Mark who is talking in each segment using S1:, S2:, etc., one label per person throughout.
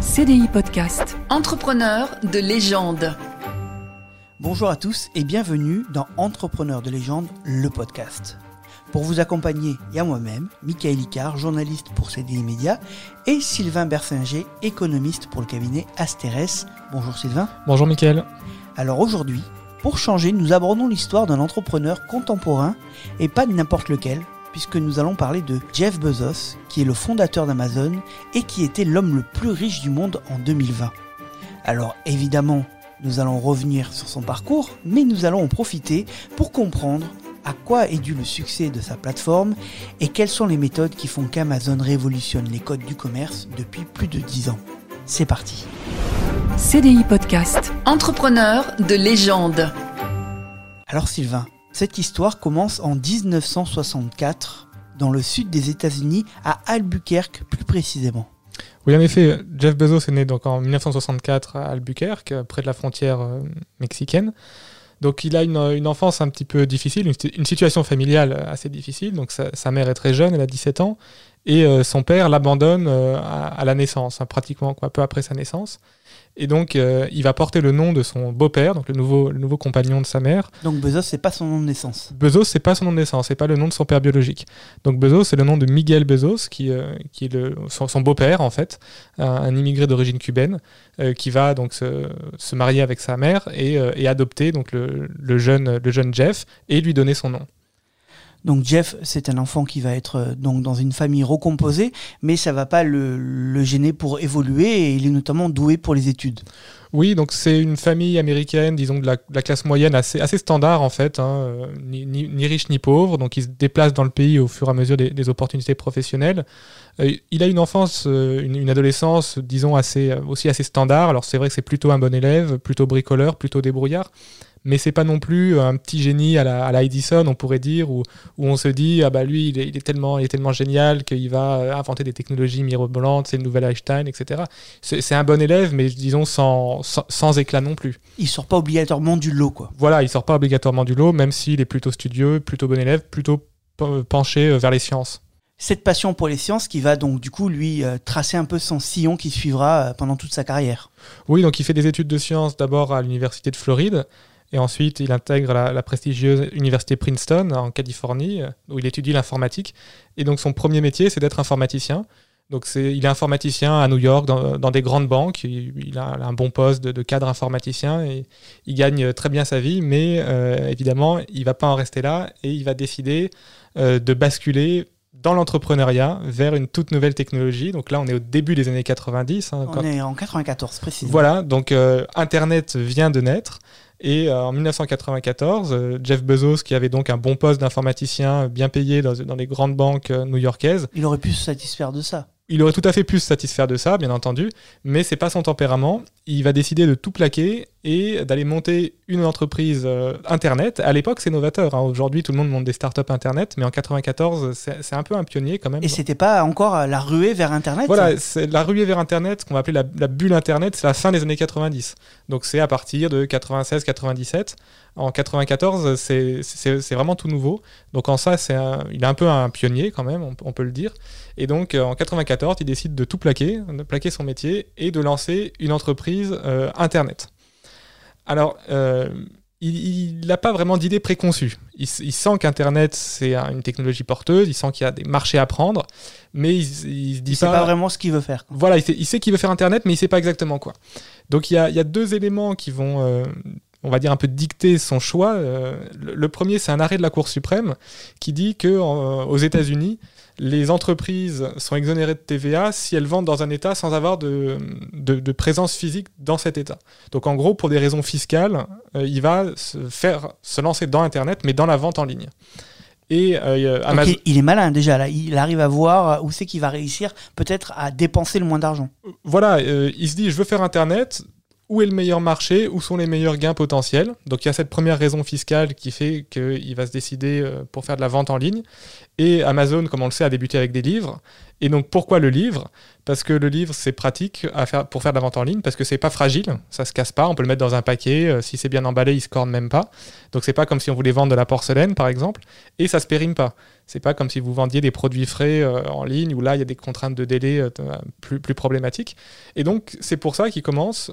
S1: CDI Podcast.
S2: Entrepreneur de légende.
S3: Bonjour à tous et bienvenue dans Entrepreneur de légende, le podcast. Pour vous accompagner, il y a moi-même, Michael Icard, journaliste pour CDI Média, et Sylvain Bersinger, économiste pour le cabinet Asteres. Bonjour Sylvain.
S4: Bonjour Michael.
S3: Alors aujourd'hui, pour changer, nous abordons l'histoire d'un entrepreneur contemporain et pas de n'importe lequel, puisque nous allons parler de Jeff Bezos, qui est le fondateur d'Amazon et qui était l'homme le plus riche du monde en 2020. Alors évidemment, nous allons revenir sur son parcours, mais nous allons en profiter pour comprendre à quoi est dû le succès de sa plateforme et quelles sont les méthodes qui font qu'Amazon révolutionne les codes du commerce depuis plus de 10 ans. C'est parti.
S1: CDI Podcast.
S2: Entrepreneur de légende.
S3: Alors Sylvain, cette histoire commence en 1964 dans le sud des États-Unis, à Albuquerque plus précisément.
S4: Oui, en effet, Jeff Bezos est né donc en 1964 à Albuquerque, près de la frontière euh, mexicaine. Donc il a une, enfance un petit peu difficile, une, situation familiale assez difficile. Donc sa, mère est très jeune, elle a 17 ans, et euh, son père l'abandonne euh, à, à, la naissance, hein, pratiquement quoi, peu après sa naissance. Et donc, euh, il va porter le nom de son beau-père, donc le nouveau, le nouveau compagnon de sa mère.
S3: Donc Bezos, c'est pas son nom de naissance.
S4: Bezos, c'est pas son nom de naissance, c'est pas le nom de son père biologique. Donc Bezos, c'est le nom de Miguel Bezos, qui, euh, qui est le, son, son beau-père en fait, un, un immigré d'origine cubaine, euh, qui va donc se, se, marier avec sa mère et, et adopter donc le, le, jeune, le jeune Jeff et lui donner son nom.
S3: Donc Jeff, c'est un enfant qui va être euh, donc dans une famille recomposée, mais ça va pas le, gêner pour évoluer et il est notamment doué pour les études.
S4: Oui, donc c'est une famille américaine, disons de la, classe moyenne assez, standard en fait, hein, ni, riche ni pauvre, donc il se déplace dans le pays au fur et à mesure des opportunités professionnelles. Euh, il a une enfance, euh, une, une, adolescence, disons assez, aussi assez standard. Alors c'est vrai que c'est plutôt un bon élève, plutôt bricoleur, plutôt débrouillard mais c'est pas non plus un petit génie à la, à la Edison, on pourrait dire, où, où, on se dit ah bah lui il est, il est tellement, il est tellement génial qu'il va inventer des technologies mirobolantes, c'est le nouvel Einstein, etc. C'est un bon élève, mais disons sans, sans, sans, éclat non plus.
S3: Il sort pas obligatoirement du lot, quoi.
S4: Voilà, il sort pas obligatoirement du lot, même s'il est plutôt studieux, plutôt bon élève, plutôt penché vers les sciences
S3: cette passion pour les sciences qui va donc du coup lui euh, tracer un peu son sillon qui suivra euh, pendant toute sa carrière.
S4: Oui, donc il fait des études de sciences d'abord à l'université de Floride et ensuite, il intègre la, prestigieuse université Princeton en Californie, où il étudie l'informatique. Et donc, son premier métier, c'est d'être informaticien. Donc, est, il est informaticien à New York, dans, des grandes banques. Il, a un bon poste de, cadre informaticien et il gagne très bien sa vie. Mais euh, évidemment, il ne va pas en rester là et il va décider euh, de basculer dans l'entrepreneuriat vers une toute nouvelle technologie. Donc là, on est au début des années 90.
S3: Hein, on quand... est en 94, précisément.
S4: Voilà, donc euh, Internet vient de naître. Et euh, en 1994, euh, Jeff Bezos, qui avait donc un bon poste d'informaticien bien payé dans, dans les grandes banques euh, new-yorkaises,
S3: il aurait pu se satisfaire de ça.
S4: Il aurait tout à fait pu se satisfaire de ça, bien entendu, mais c'est pas son tempérament. Il va décider de tout plaquer et d'aller monter une entreprise euh, internet. À l'époque, c'est novateur. Hein. Aujourd'hui, tout le monde monte des startups internet, mais en 94, c'est un peu un pionnier quand même.
S3: Et c'était pas encore la ruée vers internet
S4: Voilà, c'est la ruée vers internet, qu'on va appeler la, la, bulle internet, c'est la fin des années 90. Donc c'est à partir de 96-97. En 94, c'est vraiment tout nouveau. Donc en ça, un, il est un peu un pionnier quand même, on, on peut le dire. Et donc en 94, il décide de tout plaquer, de plaquer son métier et de lancer une entreprise euh, internet. Alors, euh, il n'a pas vraiment d'idée préconçue. Il, il sent qu'Internet, c'est une technologie porteuse, il sent qu'il y a des marchés à prendre, mais il, il se dit
S3: il pas... pas vraiment ce qu'il veut faire.
S4: Voilà, il sait, il sait qu'il veut faire Internet, mais il ne sait pas exactement quoi. Donc il y a, il y a deux éléments qui vont... Euh, on va dire un peu dicter son choix. Euh, le, premier, c'est un arrêt de la Cour suprême qui dit que en, aux États-Unis, les entreprises sont exonérées de TVA si elles vendent dans un État sans avoir de, de, de, présence physique dans cet État. Donc en gros, pour des raisons fiscales, euh, il va se faire se lancer dans Internet, mais dans la vente en ligne.
S3: Et euh, Amazon... il, il, est malin déjà, là. il arrive à voir où c'est qu'il va réussir peut-être à dépenser le moins d'argent.
S4: Voilà, euh, il se dit je veux faire Internet, où est le meilleur marché, où sont les meilleurs gains potentiels. Donc il y a cette première raison fiscale qui fait qu'il va se décider pour faire de la vente en ligne. Et Amazon, comme on le sait, a débuté avec des livres. Et donc pourquoi le livre? Parce que le livre c'est pratique à faire, pour faire de la vente en ligne parce que c'est pas fragile, ça se casse pas, on peut le mettre dans un paquet, euh, si c'est bien emballé il se corne même pas. Donc c'est pas comme si on voulait vendre de la porcelaine par exemple, et ça se périme pas. C'est pas comme si vous vendiez des produits frais euh, en ligne où là il y a des contraintes de délai euh, plus, plus problématiques. Et donc c'est pour ça qu'il commence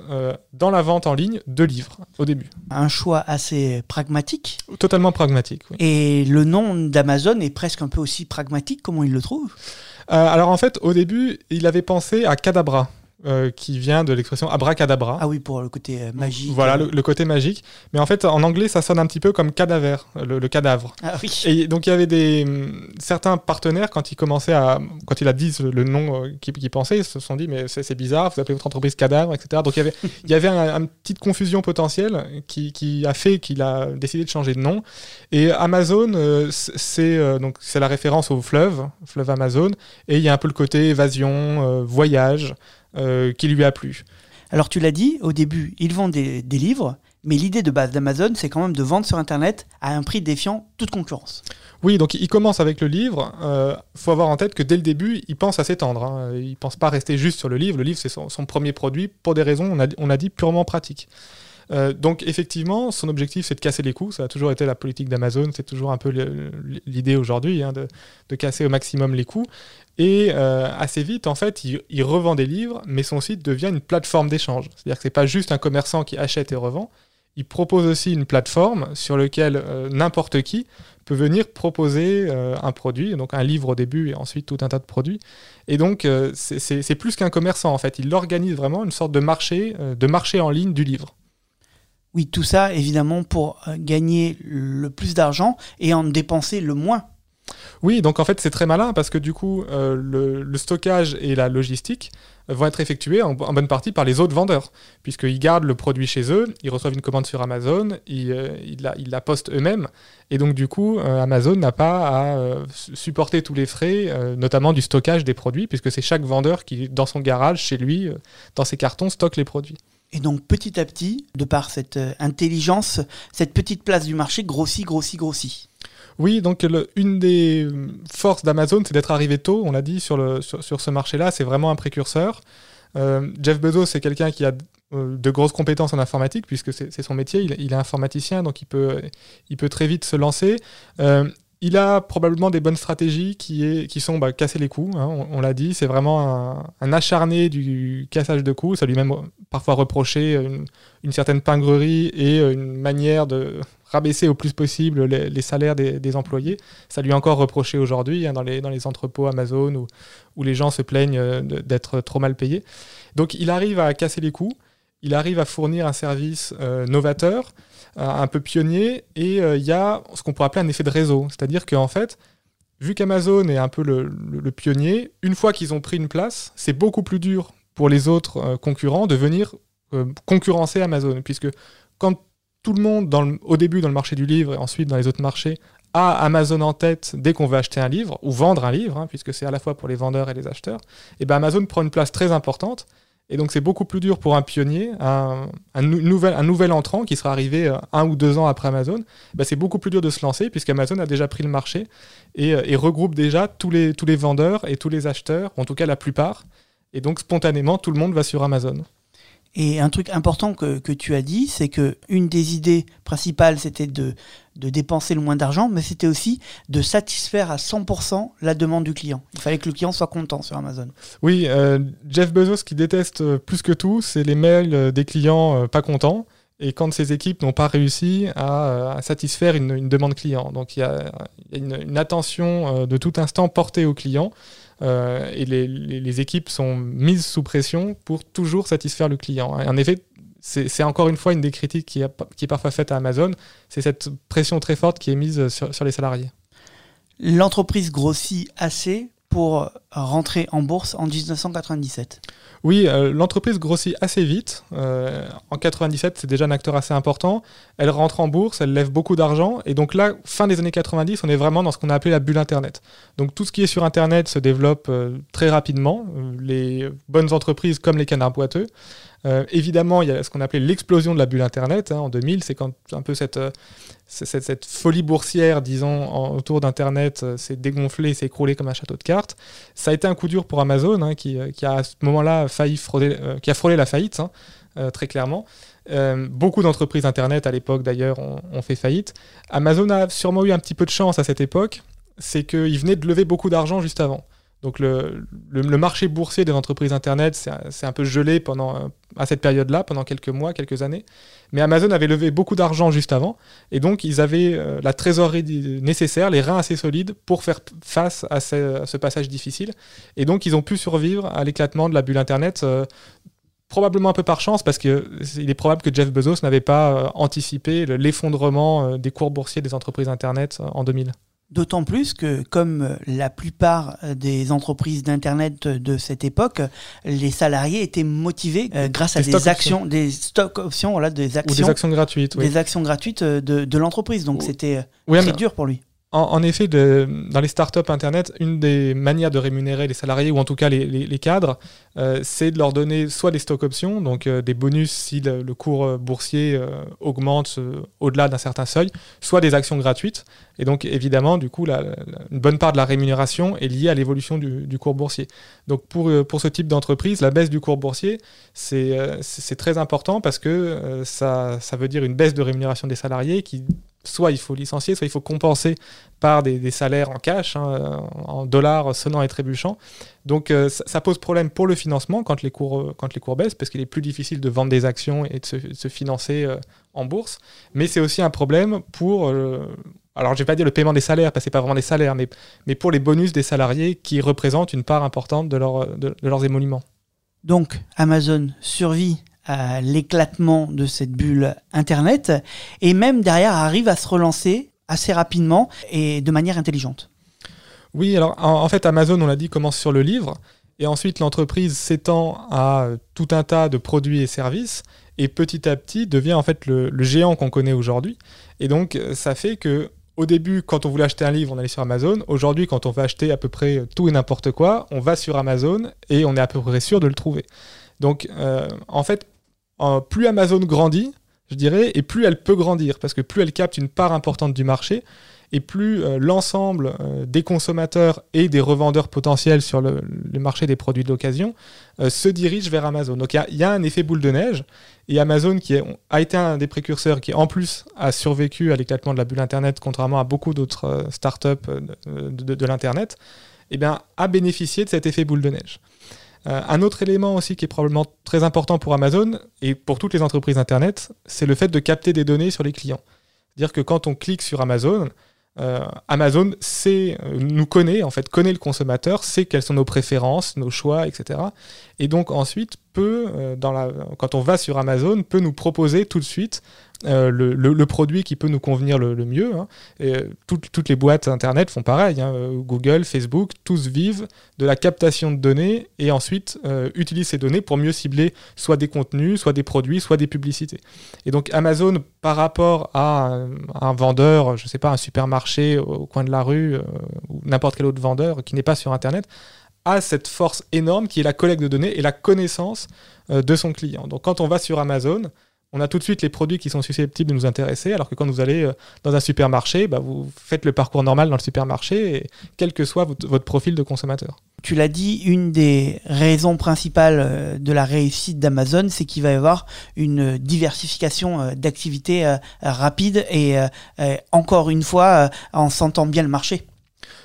S4: dans la vente en ligne de livres au début.
S3: Un choix assez pragmatique.
S4: Totalement pragmatique. Oui.
S3: Et le nom d'Amazon est presque un peu aussi pragmatique, comment il le trouve?
S4: Euh, alors en fait, au début, il avait pensé à Cadabra. Euh, qui vient de l'expression abracadabra.
S3: Ah oui, pour le côté euh, magique.
S4: Voilà, le, côté magique. Mais en fait, en anglais, ça sonne un petit peu comme cadaver, le, cadavre.
S3: Ah oui.
S4: Et donc, il y avait des, hum, certains partenaires, quand il commençait à. Quand il a dit le nom qu'il pensait, ils se sont dit, mais c'est bizarre, vous appelez votre entreprise cadavre, etc. Donc, il y avait, il y avait une petite confusion potentielle qui, qui a fait qu'il a décidé de changer de nom. Et Amazon, c'est donc c'est la référence au fleuve, fleuve Amazon. Et il y a un peu le côté évasion, voyage. Euh, qui lui a plu.
S3: Alors tu l'as dit, au début, ils vendent des, livres, mais l'idée de base d'Amazon, c'est quand même de vendre sur Internet à un prix défiant toute concurrence.
S4: Oui, donc il commence avec le livre. Il euh, faut avoir en tête que dès le début, il pense à s'étendre. Hein. Il ne pense pas rester juste sur le livre. Le livre, c'est son, premier produit pour des raisons, on a, on a dit, purement pratiques. Euh, donc effectivement, son objectif, c'est de casser les coûts. Ça a toujours été la politique d'Amazon. C'est toujours un peu l'idée aujourd'hui hein, de, casser au maximum les coûts. Et euh, assez vite, en fait, il, revend des livres, mais son site devient une plateforme d'échange. C'est-à-dire que c'est pas juste un commerçant qui achète et revend. Il propose aussi une plateforme sur laquelle euh, n'importe qui peut venir proposer un produit, donc un livre au début et ensuite tout un tas de produits. Et donc, c'est plus qu'un commerçant, en fait. Il organise vraiment une sorte de marché, de marché en ligne du livre.
S3: Oui, tout ça, évidemment, pour gagner le plus d'argent et en dépenser le moins
S4: oui, donc en fait c'est très malin parce que du coup euh, le, stockage et la logistique vont être effectués en, bonne partie par les autres vendeurs, puisqu'ils gardent le produit chez eux, ils reçoivent une commande sur Amazon, ils, euh, la, postent eux-mêmes, et donc du coup euh, Amazon n'a pas à supporter tous les frais, notamment du stockage des produits, puisque c'est chaque vendeur qui, dans son garage, chez lui, dans ses cartons, stocke les produits.
S3: Et donc petit à petit, de par cette intelligence, cette petite place du marché grossit, grossit, grossit.
S4: Oui, donc une des forces d'Amazon, c'est d'être arrivé tôt, on l'a dit, sur, le, sur, ce marché-là. C'est vraiment un précurseur. Euh, Jeff Bezos, c'est quelqu'un qui a euh, de grosses compétences en informatique, puisque c'est son métier. Il, est informaticien, donc il peut, il peut très vite se lancer. Euh, il a probablement des bonnes stratégies qui, sont bah, casser les coups, hein, on, l'a dit, c'est vraiment un, acharné du cassage de coups, ça lui même parfois reproché une, une, certaine pingrerie et une manière de rabaisser au plus possible les, salaires des, employés. Ça lui est encore reproché aujourd'hui hein, dans, les, entrepôts Amazon où, les gens se plaignent euh, d'être trop mal payés. Donc il arrive à casser les coups, il arrive à fournir un service euh, novateur, un peu pionnier, et euh, il y a ce qu'on pourrait appeler un effet de réseau. C'est-à-dire qu'en fait, vu qu'Amazon est un peu le, pionnier, une fois qu'ils ont pris une place, c'est beaucoup plus dur pour les autres euh, concurrents de venir euh, concurrencer Amazon, puisque quand tout le monde, au début dans le marché du livre et ensuite dans les autres marchés, a Amazon en tête dès qu'on veut acheter un livre ou vendre un livre, hein, puisque c'est à la fois pour les vendeurs et les acheteurs, et ben Amazon prend une place très importante et donc c'est beaucoup plus dur pour un pionnier, un, nouvel, entrant qui sera arrivé euh, un ou deux ans après Amazon. Bah, c'est beaucoup plus dur de se lancer puisqu'Amazon a déjà pris le marché euh, et, regroupe déjà tous les vendeurs et tous les acheteurs, en tout cas la plupart. Et donc spontanément, tout le monde va sur Amazon.
S3: Et un truc important que, tu as dit, c'est que une des idées principales, c'était de, dépenser le moins d'argent, mais c'était aussi de satisfaire à 100% la demande du client. Il fallait que le client soit content sur Amazon.
S4: Oui, euh, Jeff Bezos, qui déteste euh, plus que tout, c'est les mails euh, des clients pas contents. Et quand ces équipes n'ont pas réussi à, satisfaire une, demande client. Donc il y a, une, attention de tout instant portée au client. Euh, et les, équipes sont mises sous pression pour toujours satisfaire le client. en effet, c'est encore une fois une des critiques qui, est parfois faite à Amazon, c'est cette pression très forte qui est mise sur les salariés.
S3: L'entreprise grossit assez pour rentrer en bourse en 1997.
S4: Oui, euh, l'entreprise grossit assez vite. Euh, en 97, c'est déjà un acteur assez important. Elle rentre en bourse, elle lève beaucoup d'argent. Et donc là, fin des années 90, on est vraiment dans ce qu'on a appelé la bulle Internet. Donc tout ce qui est sur Internet se développe euh, très rapidement. les bonnes entreprises comme les canards boiteux. Euh, évidemment, il y a ce qu'on appelait l'explosion de la bulle Internet hein, en 2000. C'est quand un peu cette, euh, folie boursière, disons, autour d'Internet euh, s'est dégonflée, s'est écroulée comme un château de cartes. Ça a été un coup dur pour Amazon, hein, qui, a à ce moment-là failli frauder, qui a frôlé la faillite, hein, très clairement. Beaucoup d'entreprises Internet à l'époque d'ailleurs ont, ont fait faillite. Amazon a sûrement eu un petit peu de chance à cette époque, c'est qu'il venait de lever beaucoup d'argent juste avant. Donc le, marché boursier des entreprises Internet, c'est un- peu gelé pendant, euh, à cette période-là, pendant quelques mois, quelques années. Mais Amazon avait levé beaucoup d'argent juste avant, et donc ils avaient euh, la trésorerie nécessaire, les reins assez solides pour faire face à ce, passage difficile. Et donc ils ont pu survivre à l'éclatement de la bulle Internet. euh, Probablement un peu par chance, parce qu'il est probable que Jeff Bezos n'avait pas anticipé le- l'effondrement des cours boursiers des entreprises Internet en 2000.
S3: D'autant plus que, comme la plupart des entreprises d'Internet de cette époque, les salariés étaient motivés euh, grâce à
S4: Des
S3: actions, des stock options, voilà, des
S4: Ou
S3: actions,
S4: des actions gratuites. oui.
S3: des actions gratuites de, de l'entreprise. Donc
S4: Ou-
S3: c'était euh,
S4: Oui,
S3: très
S4: mais
S3: dur pour lui.
S4: En, effet, dans les startups Internet, une des manières de rémunérer les salariés, ou en tout cas les, cadres, euh, c'est de leur donner soit des stock options, donc euh, des bonus si le, cours euh, boursier augmente au-delà d'un certain seuil, soit des actions gratuites. Et donc évidemment, du coup, une bonne part de la rémunération est liée à l'évolution du, cours boursier. Donc pour, ce type d'entreprise, la baisse du cours boursier, c'est très important parce que ça veut dire une baisse de rémunération des salariés qui soit il faut licencier, soit il faut compenser par des, salaires en cash, hein, en dollars sonnants et trébuchants. Donc euh, ça, ça pose problème pour le financement quand les cours, euh, quand les cours baissent, parce qu'il est plus difficile de vendre des actions et de se, financer euh, en bourse. Mais c'est aussi un problème pour, alors je vais pas dire le paiement des salaires, parce que c'est pas vraiment des salaires, mais, mais pour les bonus des salariés qui représentent une part importante de, de leurs émoluments.
S3: Donc Amazon survit à l'éclatement de cette bulle Internet et même derrière arrive à se relancer assez rapidement et de manière intelligente.
S4: Oui, alors en, fait, Amazon, on l'a dit, commence sur le livre. Et ensuite, l'entreprise s'étend à euh, tout un tas de produits et services. Et petit à petit, devient en fait le, géant qu'on connaît aujourd'hui. Et donc, euh, ça fait que au début, quand on voulait acheter un livre, on allait sur Amazon. Aujourd'hui, quand on veut acheter à peu près tout et n'importe quoi, on va sur Amazon et on est à peu près sûr de le trouver. Donc, euh, en fait, plus Amazon grandit, je dirais, et plus elle peut grandir, parce que plus elle capte une part importante du marché, et plus euh, l'ensemble euh, des consommateurs et des revendeurs potentiels sur le, marché des produits d'occasion euh, se dirigent vers Amazon. Donc il y a- un effet boule de neige, et Amazon, qui a été un des précurseurs, qui en plus a survécu à l'éclatement de la bulle Internet, contrairement à beaucoup d'autres startups de, de- de l'Internet, eh bien, a bénéficié de cet effet boule de neige. Euh, un autre élément aussi qui est probablement très important pour Amazon et pour toutes les entreprises Internet, c'est le fait de capter des données sur les clients. C'est-à-dire que quand on clique sur Amazon, euh, Amazon euh, nous connaît, en fait, connaît le consommateur, sait quelles sont nos préférences, nos choix, etc. Et donc ensuite peut, euh, quand on va sur Amazon, peut nous proposer tout de suite euh, le, produit qui peut nous convenir le, mieux. hein. Euh, toutes, les boîtes Internet font pareil. hein. Google, Facebook, tous vivent de la captation de données et ensuite utilisent ces données pour mieux cibler soit des contenus, soit des produits, soit des publicités. Et donc Amazon, par rapport à un, un vendeur, je ne sais pas, un supermarché au coin de la rue ou n'importe quel autre vendeur qui n'est pas sur Internet, a cette force énorme qui est la collecte de données et la connaissance euh, de son client. Donc quand on va sur Amazon, on a tout de suite les produits qui sont susceptibles de nous intéresser, alors que quand vous allez euh, dans un supermarché, bah, vous faites le parcours normal dans le supermarché, quel que soit votre, profil de consommateur.
S3: Tu l'as dit, une des raisons principales euh, de la réussite d'Amazon, c'est qu'il va y avoir une diversification d'activités rapide et encore une fois en sentant bien le marché.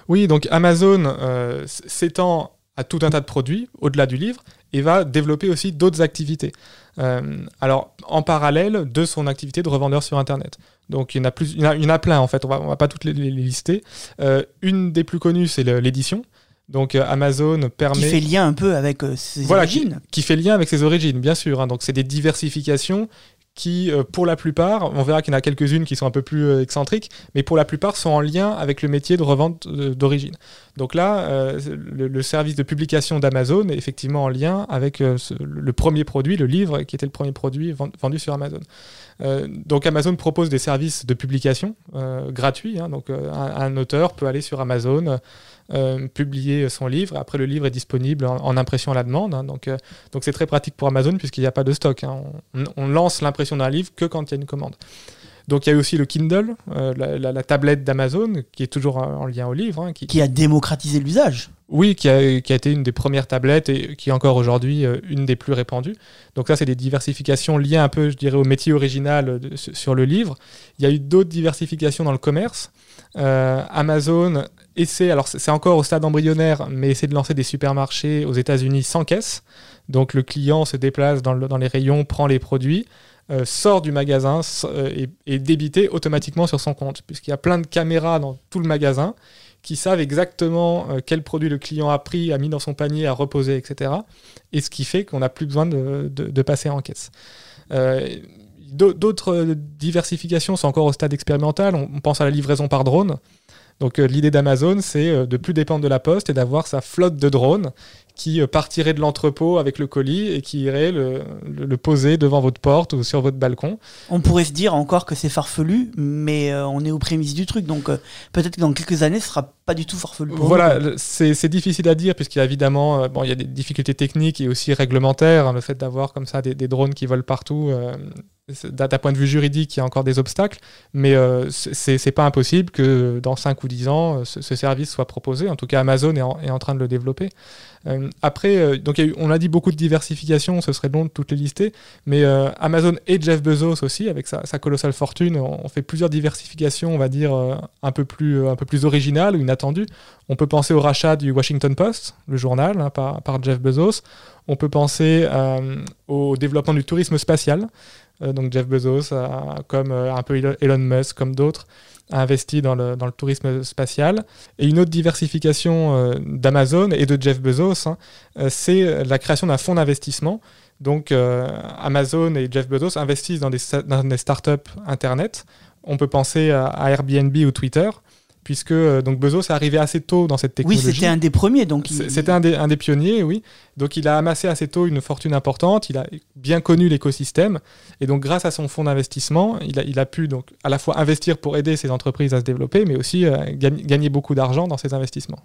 S4: Oui, donc Amazon euh, s'étend à tout un tas de produits au-delà du livre et va développer aussi d'autres activités. Euh, alors, en parallèle de son activité de revendeur sur Internet. Donc, il y en a, plus, il y en a, il y en a plein en fait, on va, on va pas toutes les, les lister. Euh, une des plus connues, c'est l'édition. Donc, euh, Amazon permet.
S3: Qui fait lien un peu avec ses
S4: Voilà, qui,
S3: origines.
S4: qui fait lien avec ses origines, bien sûr. hein. Donc, c'est des diversifications qui, euh, pour la plupart, on verra qu'il y en a quelques-unes qui sont un peu plus euh, excentriques, mais pour la plupart sont en lien avec le métier de revente euh, d'origine. Donc là, le, service de publication d'Amazon est effectivement en lien avec le premier produit, le livre, qui était le premier produit ven- vendu sur Amazon. Donc Amazon propose des services de publication gratuits. hein. donc un auteur peut aller sur Amazon, euh, publier son livre. Après, le livre est disponible en, en impression à la demande. hein. donc, euh, donc c'est très pratique pour Amazon puisqu'il n'y a pas de stock. hein. On, on lance l'impression d'un livre que quand il y a une commande. Donc il y a eu aussi le Kindle, euh, la, la- la tablette d'Amazon, qui est toujours en en lien au livre. hein, qui,
S3: Qui a démocratisé l'usage.
S4: oui, qui a, qui a été une des premières tablettes et qui est encore aujourd'hui euh, une des plus répandues. Donc ça, c'est des diversifications liées un peu, je dirais, au métier original de- sur sur le livre. Il y a eu d'autres diversifications dans le commerce. Euh, Amazon essaie, alors c'est encore au stade embryonnaire, mais essaie de lancer des supermarchés aux États-Unis sans caisse. Donc le client se déplace dans, le- dans les rayons, prend les produits, euh, sort du magasin euh, et est débité automatiquement sur son compte, puisqu'il y a plein de caméras dans tout le magasin qui savent exactement euh, quel produit le client a pris, a mis dans son panier, a reposé, etc. Et ce qui fait qu'on n'a plus besoin de, passer en caisse. D'au- D'autres diversifications sont encore au stade expérimental. On pense à la livraison par drone. Donc euh, l'idée d'Amazon, c'est euh, de plus dépendre de la poste et d'avoir sa flotte de drones qui euh, partirait de l'entrepôt avec le colis et qui irait le, le- le poser devant votre porte ou sur votre balcon.
S3: On pourrait se dire encore que c'est farfelu, mais euh, on est aux prémices du truc, donc euh, peut-être que dans quelques années, ce sera pas du tout farfelu. pour
S4: Voilà, c'est difficile à dire puisqu'il y a évidemment euh, bon, il y a des difficultés techniques et aussi réglementaires. hein, le fait d'avoir comme ça des, des drones qui volent partout, d'un point de vue juridique, il y a encore des obstacles. Mais euh, c'est pas impossible que dans 5 ou 10 ans, euh, ce, ce service soit proposé. En tout cas, Amazon est en, train de le développer. Euh, après, euh, donc on a dit beaucoup de diversification, ce serait long de toutes les lister. Mais Amazon et Jeff Bezos aussi, avec sa, sa colossale fortune, on, on fait plusieurs diversifications, on va dire, un, peu plus, originales ou inattendues. On peut penser au rachat du Washington Post, le journal, hein, par, Jeff Bezos. On peut penser au développement du tourisme spatial. Euh, donc Jeff Bezos, comme euh, un peu Elon- Musk, comme d'autres, a investi dans le, tourisme spatial. Et une autre diversification euh, d'Amazon et de Jeff Bezos, hein, c'est la création d'un fonds d'investissement. Donc Amazon et Jeff Bezos investissent dans des, startups Internet. On peut penser à Airbnb ou Twitter, puisque euh, donc Bezos est arrivé assez tôt dans cette
S3: Oui,
S4: technologie.
S3: c'était un des premiers, donc il-
S4: C'était un des, un des pionniers, oui. Donc il a amassé assez tôt une fortune importante, il a bien connu l'écosystème, et donc grâce à son fonds d'investissement, il a, il a pu donc à la fois investir pour aider ses entreprises à se développer, mais aussi euh, gagner, gagner beaucoup d'argent dans ses investissements.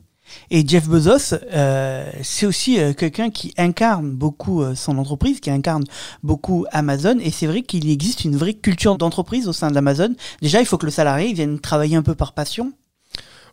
S3: Et Jeff Bezos, euh, c'est aussi euh, quelqu'un qui incarne beaucoup euh, son entreprise, qui incarne beaucoup Amazon. Et c'est vrai qu'il existe une vraie culture d'entreprise au sein d'Amazon. Déjà, il faut que le salarié vienne travailler un peu par passion.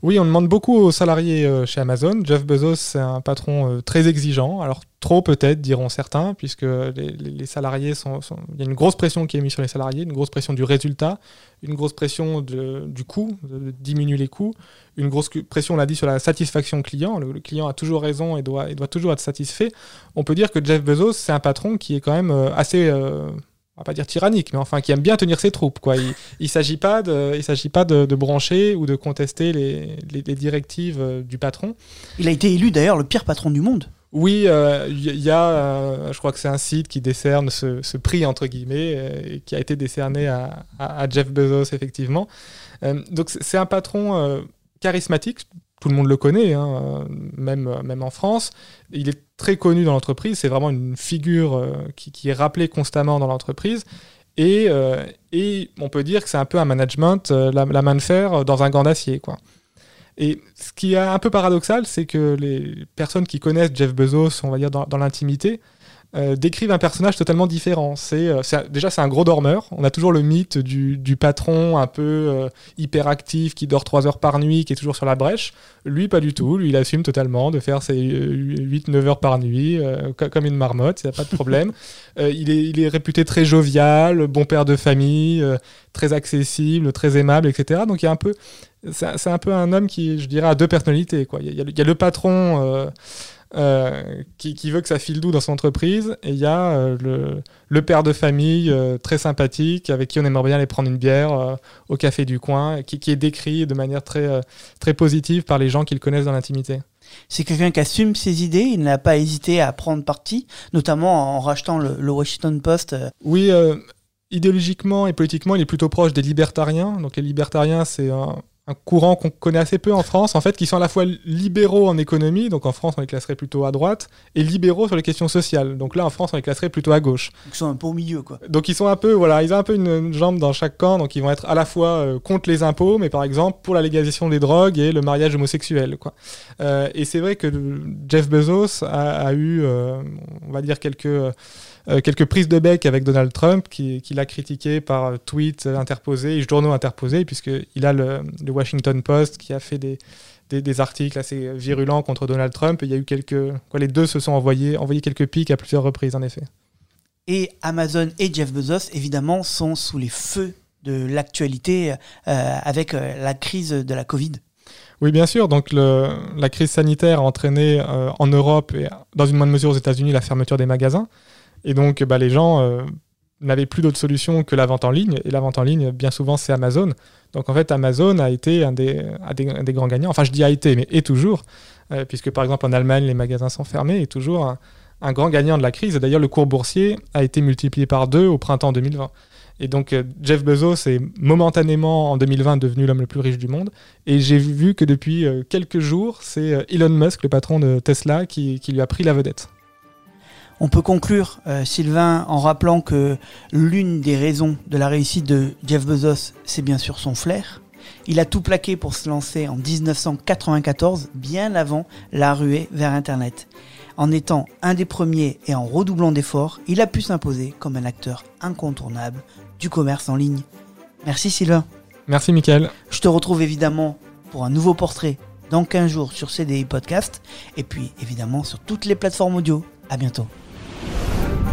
S4: Oui, on demande beaucoup aux salariés euh, chez Amazon. Jeff Bezos, c'est un patron euh, très exigeant. Alors, trop peut-être, diront certains, puisque les, salariés sont, Il y a une grosse pression qui est mise sur les salariés, une grosse pression du résultat, une grosse pression du coût, de diminuer les coûts, une grosse pression, on l'a dit, sur la satisfaction client. Le, client a toujours raison et doit, toujours être satisfait. On peut dire que Jeff Bezos, c'est un patron qui est quand même euh, assez. On va pas dire tyrannique, mais enfin qui aime bien tenir ses troupes. Quoi. Il ne s'agit pas, de, il s'agit pas de, de brancher ou de contester les, les- les directives euh, du patron.
S3: Il a été élu d'ailleurs le pire patron du monde.
S4: Oui, euh, il y, y a, euh, je crois que c'est un site qui décerne ce, ce prix, entre guillemets, euh, et qui a été décerné à, à- à Jeff Bezos, effectivement. Euh, donc c'est- un patron euh, charismatique, tout le monde le connaît, hein, euh, même, euh, même en France. Il est très connu dans l'entreprise, c'est vraiment une figure euh, qui, est rappelée constamment dans l'entreprise. Et, euh, et on peut dire que c'est un peu un management, euh, la, main de fer dans un gant d'acier. Et ce qui est un peu paradoxal, c'est que les personnes qui connaissent Jeff Bezos, on va dire dans l'intimité, euh, décrivent un personnage totalement différent. C'est, euh, déjà, c'est un gros dormeur. On a toujours le mythe du, du patron un peu euh, hyperactif qui dort 3 heures par nuit, qui est toujours sur la brèche. Lui, pas du tout. Lui, il assume totalement de faire ses 8-9 heures par nuit, euh, co- comme une marmotte, il n'y a pas de problème. Euh, il, est, il est réputé très jovial, bon père de famille, euh, très accessible, très aimable, etc. Donc il y a un peu c'est un- peu un homme qui, je dirais, a deux personnalités. Quoi. Il, y a, il y a le- patron euh, euh, qui, qui veut que ça file doux dans son entreprise, et il y a euh, le, le père de famille euh, très sympathique, avec qui on aimerait bien aller prendre une bière euh, au café du coin, qui, qui est décrit de manière très, euh, très positive par les gens qui le connaissent dans l'intimité.
S3: C'est quelqu'un qui assume ses idées. Il n'a pas hésité à prendre parti, notamment en rachetant le, le Washington Post. euh,
S4: Oui, euh, idéologiquement et politiquement, il est plutôt proche des libertariens. Donc les libertariens, c'est un, un courant qu'on connaît assez peu en France, en fait, qui sont à la fois libéraux en économie, donc en France on les classerait plutôt à droite, et libéraux sur les questions sociales. Donc là en France on les classerait plutôt à gauche.
S3: Ils sont un peu au milieu, quoi.
S4: Donc ils sont un peu, voilà, ils ont un peu une, une jambe dans chaque camp, donc ils vont être à la fois euh, contre les impôts, mais par exemple pour la légalisation des drogues et le mariage homosexuel, quoi. Euh, et c'est vrai que Jeff Bezos a, a eu, euh, on va dire quelques euh, quelques prises de bec avec Donald Trump, qui, qui l'a critiqué par tweets interposés et journaux interposés, puisqu'il a le, le, Washington Post qui a fait des, des, des, articles assez virulents contre Donald Trump. Et il y a eu quelques. Quoi, les deux se sont envoyés, envoyés quelques pics à plusieurs reprises, en effet.
S3: Et Amazon et Jeff Bezos, évidemment, sont sous les feux de l'actualité euh, avec euh, la crise de la Covid.
S4: Oui, bien sûr. Donc, le, la crise sanitaire a entraîné euh, en Europe et dans une moindre mesure aux États-Unis la fermeture des magasins. Et donc, bah, les gens euh, n'avaient plus d'autre solution que la vente en ligne. Et la vente en ligne, bien souvent, c'est Amazon. Donc, en fait, Amazon a été un des, grands gagnants. Enfin, je dis a été, mais est toujours. Euh, puisque, par exemple, en Allemagne, les magasins sont fermés. Et toujours un, grand gagnant de la crise. D'ailleurs, le cours boursier a été multiplié par deux au printemps 2020. Et donc, Jeff Bezos est momentanément en 2020 devenu l'homme le plus riche du monde. Et j'ai vu que depuis quelques jours, c'est Elon Musk, le patron de Tesla, qui lui a pris la vedette.
S3: On peut conclure, euh, Sylvain, en rappelant que l'une des raisons de la réussite de Jeff Bezos, c'est bien sûr son flair. Il a tout plaqué pour se lancer en 1994, bien avant la ruée vers Internet. En étant un des premiers et en redoublant d'efforts, il a pu s'imposer comme un acteur incontournable du commerce en ligne. Merci Sylvain.
S4: Merci Mickaël.
S3: Je te retrouve évidemment pour un nouveau portrait dans 15 jours sur CDI Podcast et puis évidemment sur toutes les plateformes audio. À bientôt.